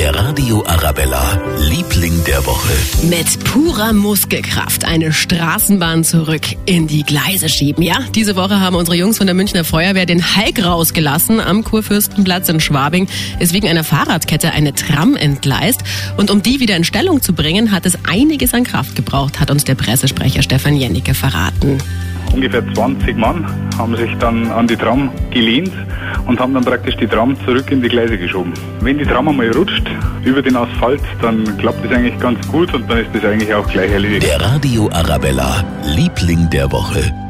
Der Radio Arabella, Liebling der Woche. Mit purer Muskelkraft eine Straßenbahn zurück in die Gleise schieben. Ja, diese Woche haben unsere Jungs von der Münchner Feuerwehr den Hulk rausgelassen. Am Kurfürstenplatz in Schwabing ist wegen einer Fahrradkette eine Tram entgleist. Und um die wieder in Stellung zu bringen, hat es einiges an Kraft gebraucht, hat uns der Pressesprecher Stefan Jennecke verraten. Ungefähr 20 Mann haben sich dann an die Tram gelehnt und haben dann praktisch die Tram zurück in die Gleise geschoben. Wenn die Tram einmal rutscht über den Asphalt, dann klappt das eigentlich ganz gut und dann ist das eigentlich auch gleich erledigt. Der Radio Arabella, Liebling der Woche.